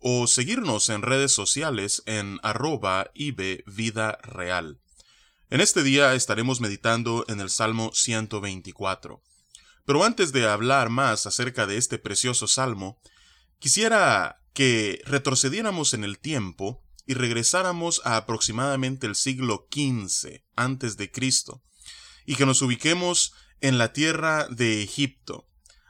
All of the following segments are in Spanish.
o seguirnos en redes sociales en arroba Vida Real. En este día estaremos meditando en el Salmo 124. Pero antes de hablar más acerca de este precioso salmo, quisiera que retrocediéramos en el tiempo y regresáramos a aproximadamente el siglo XV antes de Cristo y que nos ubiquemos en la tierra de Egipto.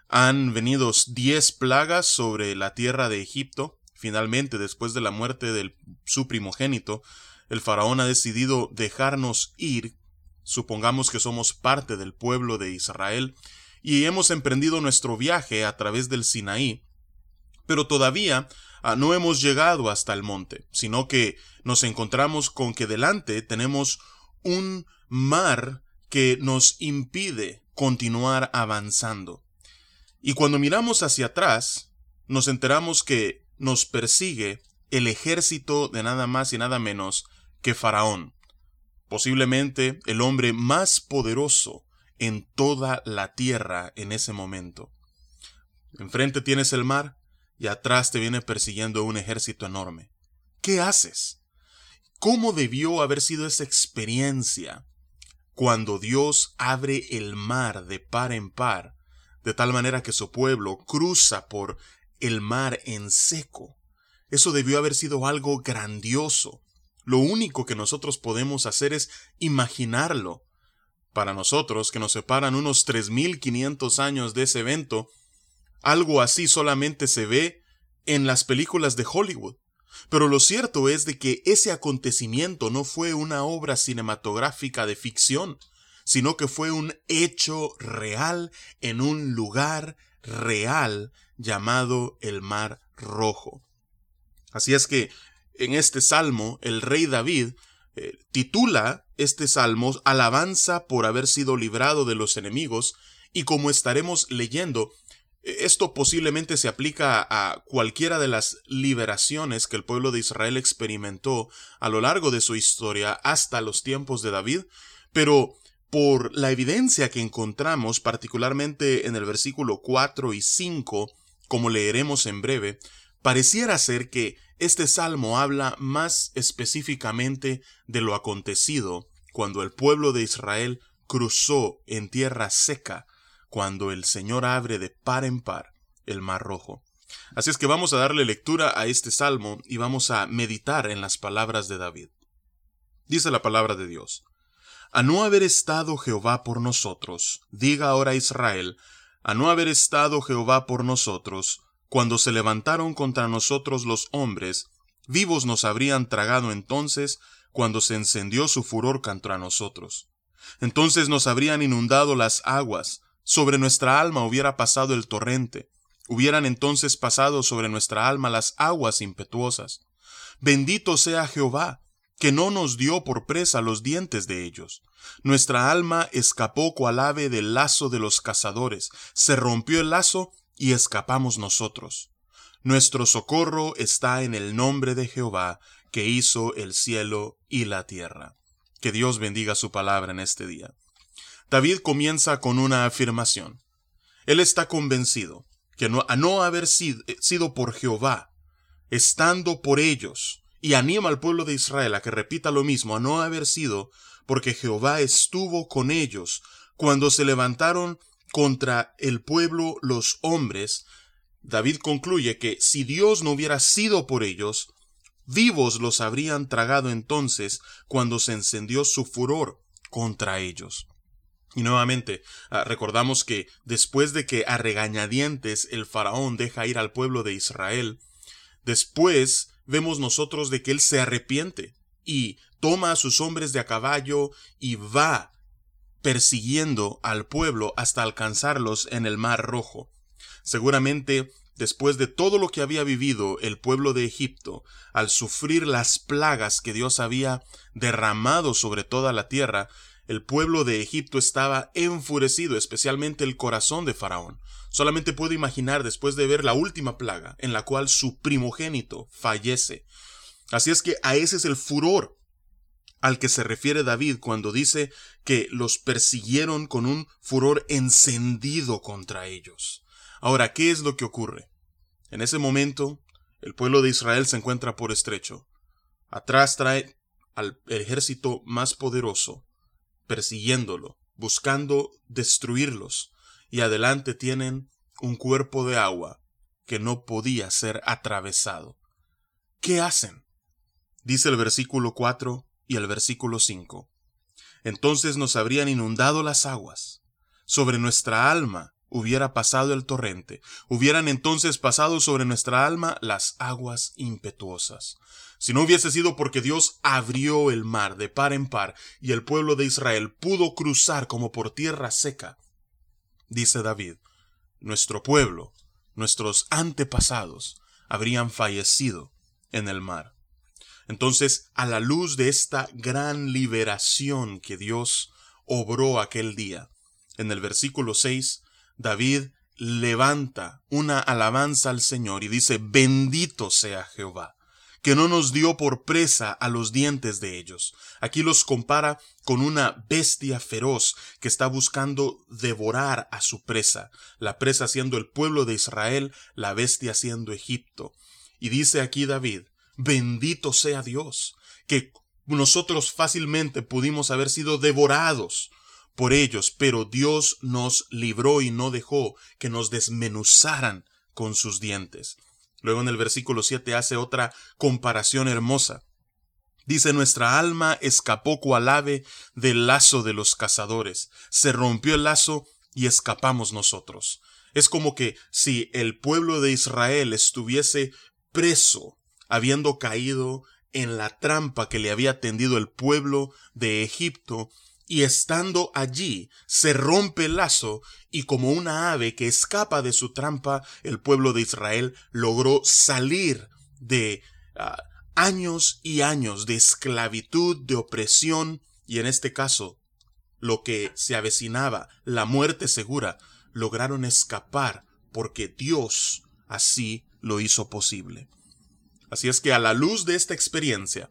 Han venido diez plagas sobre la tierra de Egipto Finalmente, después de la muerte de su primogénito, el faraón ha decidido dejarnos ir, supongamos que somos parte del pueblo de Israel, y hemos emprendido nuestro viaje a través del Sinaí, pero todavía ah, no hemos llegado hasta el monte, sino que nos encontramos con que delante tenemos un mar que nos impide continuar avanzando. Y cuando miramos hacia atrás, nos enteramos que nos persigue el ejército de nada más y nada menos que Faraón, posiblemente el hombre más poderoso en toda la tierra en ese momento. Enfrente tienes el mar y atrás te viene persiguiendo un ejército enorme. ¿Qué haces? ¿Cómo debió haber sido esa experiencia cuando Dios abre el mar de par en par, de tal manera que su pueblo cruza por el mar en seco. Eso debió haber sido algo grandioso. Lo único que nosotros podemos hacer es imaginarlo. Para nosotros, que nos separan unos 3.500 años de ese evento, algo así solamente se ve en las películas de Hollywood. Pero lo cierto es de que ese acontecimiento no fue una obra cinematográfica de ficción, sino que fue un hecho real en un lugar real llamado el Mar Rojo. Así es que en este salmo el rey David eh, titula este salmo Alabanza por haber sido librado de los enemigos y como estaremos leyendo, eh, esto posiblemente se aplica a cualquiera de las liberaciones que el pueblo de Israel experimentó a lo largo de su historia hasta los tiempos de David, pero por la evidencia que encontramos particularmente en el versículo 4 y 5, como leeremos en breve, pareciera ser que este salmo habla más específicamente de lo acontecido cuando el pueblo de Israel cruzó en tierra seca, cuando el Señor abre de par en par el mar rojo. Así es que vamos a darle lectura a este salmo y vamos a meditar en las palabras de David. Dice la palabra de Dios. A no haber estado Jehová por nosotros, diga ahora Israel, a no haber estado Jehová por nosotros, cuando se levantaron contra nosotros los hombres, vivos nos habrían tragado entonces cuando se encendió su furor contra nosotros. Entonces nos habrían inundado las aguas, sobre nuestra alma hubiera pasado el torrente, hubieran entonces pasado sobre nuestra alma las aguas impetuosas. Bendito sea Jehová, que no nos dio por presa los dientes de ellos. Nuestra alma escapó cual ave del lazo de los cazadores, se rompió el lazo y escapamos nosotros. Nuestro socorro está en el nombre de Jehová, que hizo el cielo y la tierra. Que Dios bendiga su palabra en este día. David comienza con una afirmación. Él está convencido que no, a no haber sido, sido por Jehová, estando por ellos, y anima al pueblo de Israel a que repita lo mismo, a no haber sido porque Jehová estuvo con ellos cuando se levantaron contra el pueblo los hombres, David concluye que si Dios no hubiera sido por ellos, vivos los habrían tragado entonces cuando se encendió su furor contra ellos. Y nuevamente, ah, recordamos que después de que a regañadientes el faraón deja ir al pueblo de Israel, después vemos nosotros de que él se arrepiente y toma a sus hombres de a caballo y va persiguiendo al pueblo hasta alcanzarlos en el mar rojo. Seguramente después de todo lo que había vivido el pueblo de Egipto, al sufrir las plagas que Dios había derramado sobre toda la tierra, el pueblo de Egipto estaba enfurecido, especialmente el corazón de Faraón. Solamente puedo imaginar después de ver la última plaga, en la cual su primogénito fallece. Así es que a ese es el furor al que se refiere David cuando dice que los persiguieron con un furor encendido contra ellos. Ahora, ¿qué es lo que ocurre? En ese momento, el pueblo de Israel se encuentra por estrecho. Atrás trae al ejército más poderoso, persiguiéndolo, buscando destruirlos, y adelante tienen un cuerpo de agua que no podía ser atravesado. ¿Qué hacen? Dice el versículo 4 y el versículo 5. Entonces nos habrían inundado las aguas. Sobre nuestra alma hubiera pasado el torrente, hubieran entonces pasado sobre nuestra alma las aguas impetuosas. Si no hubiese sido porque Dios abrió el mar de par en par y el pueblo de Israel pudo cruzar como por tierra seca, dice David, nuestro pueblo, nuestros antepasados, habrían fallecido en el mar. Entonces, a la luz de esta gran liberación que Dios obró aquel día, en el versículo 6, David levanta una alabanza al Señor y dice, bendito sea Jehová, que no nos dio por presa a los dientes de ellos. Aquí los compara con una bestia feroz que está buscando devorar a su presa, la presa siendo el pueblo de Israel, la bestia siendo Egipto. Y dice aquí David, bendito sea Dios, que nosotros fácilmente pudimos haber sido devorados por ellos, pero Dios nos libró y no dejó que nos desmenuzaran con sus dientes. Luego en el versículo 7 hace otra comparación hermosa. Dice, nuestra alma escapó cual ave del lazo de los cazadores. Se rompió el lazo y escapamos nosotros. Es como que si el pueblo de Israel estuviese preso, habiendo caído en la trampa que le había tendido el pueblo de Egipto, y estando allí se rompe el lazo y como una ave que escapa de su trampa, el pueblo de Israel logró salir de ah, años y años de esclavitud, de opresión y en este caso lo que se avecinaba, la muerte segura, lograron escapar porque Dios así lo hizo posible. Así es que a la luz de esta experiencia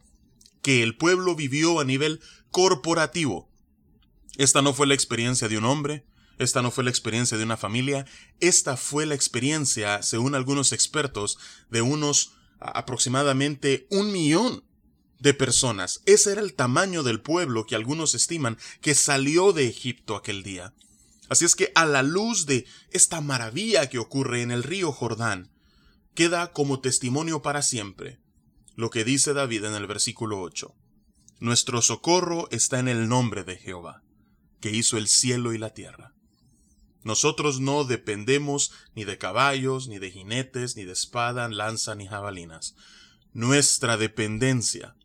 que el pueblo vivió a nivel corporativo, esta no fue la experiencia de un hombre, esta no fue la experiencia de una familia, esta fue la experiencia, según algunos expertos, de unos aproximadamente un millón de personas. Ese era el tamaño del pueblo que algunos estiman que salió de Egipto aquel día. Así es que a la luz de esta maravilla que ocurre en el río Jordán, queda como testimonio para siempre lo que dice David en el versículo 8. Nuestro socorro está en el nombre de Jehová que hizo el cielo y la tierra. Nosotros no dependemos ni de caballos, ni de jinetes, ni de espada, lanza, ni jabalinas. Nuestra dependencia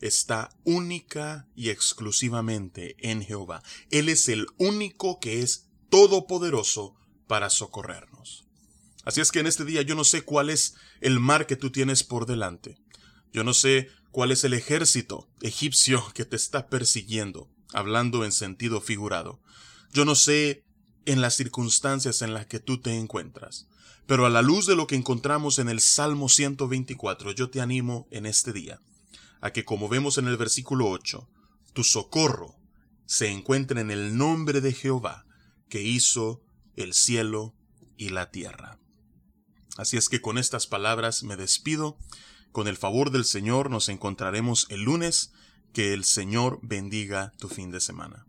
está única y exclusivamente en Jehová. Él es el único que es todopoderoso para socorrernos. Así es que en este día yo no sé cuál es el mar que tú tienes por delante. Yo no sé cuál es el ejército egipcio que te está persiguiendo hablando en sentido figurado. Yo no sé en las circunstancias en las que tú te encuentras, pero a la luz de lo que encontramos en el Salmo 124, yo te animo en este día a que, como vemos en el versículo 8, tu socorro se encuentre en el nombre de Jehová, que hizo el cielo y la tierra. Así es que con estas palabras me despido. Con el favor del Señor nos encontraremos el lunes que el Señor bendiga tu fin de semana.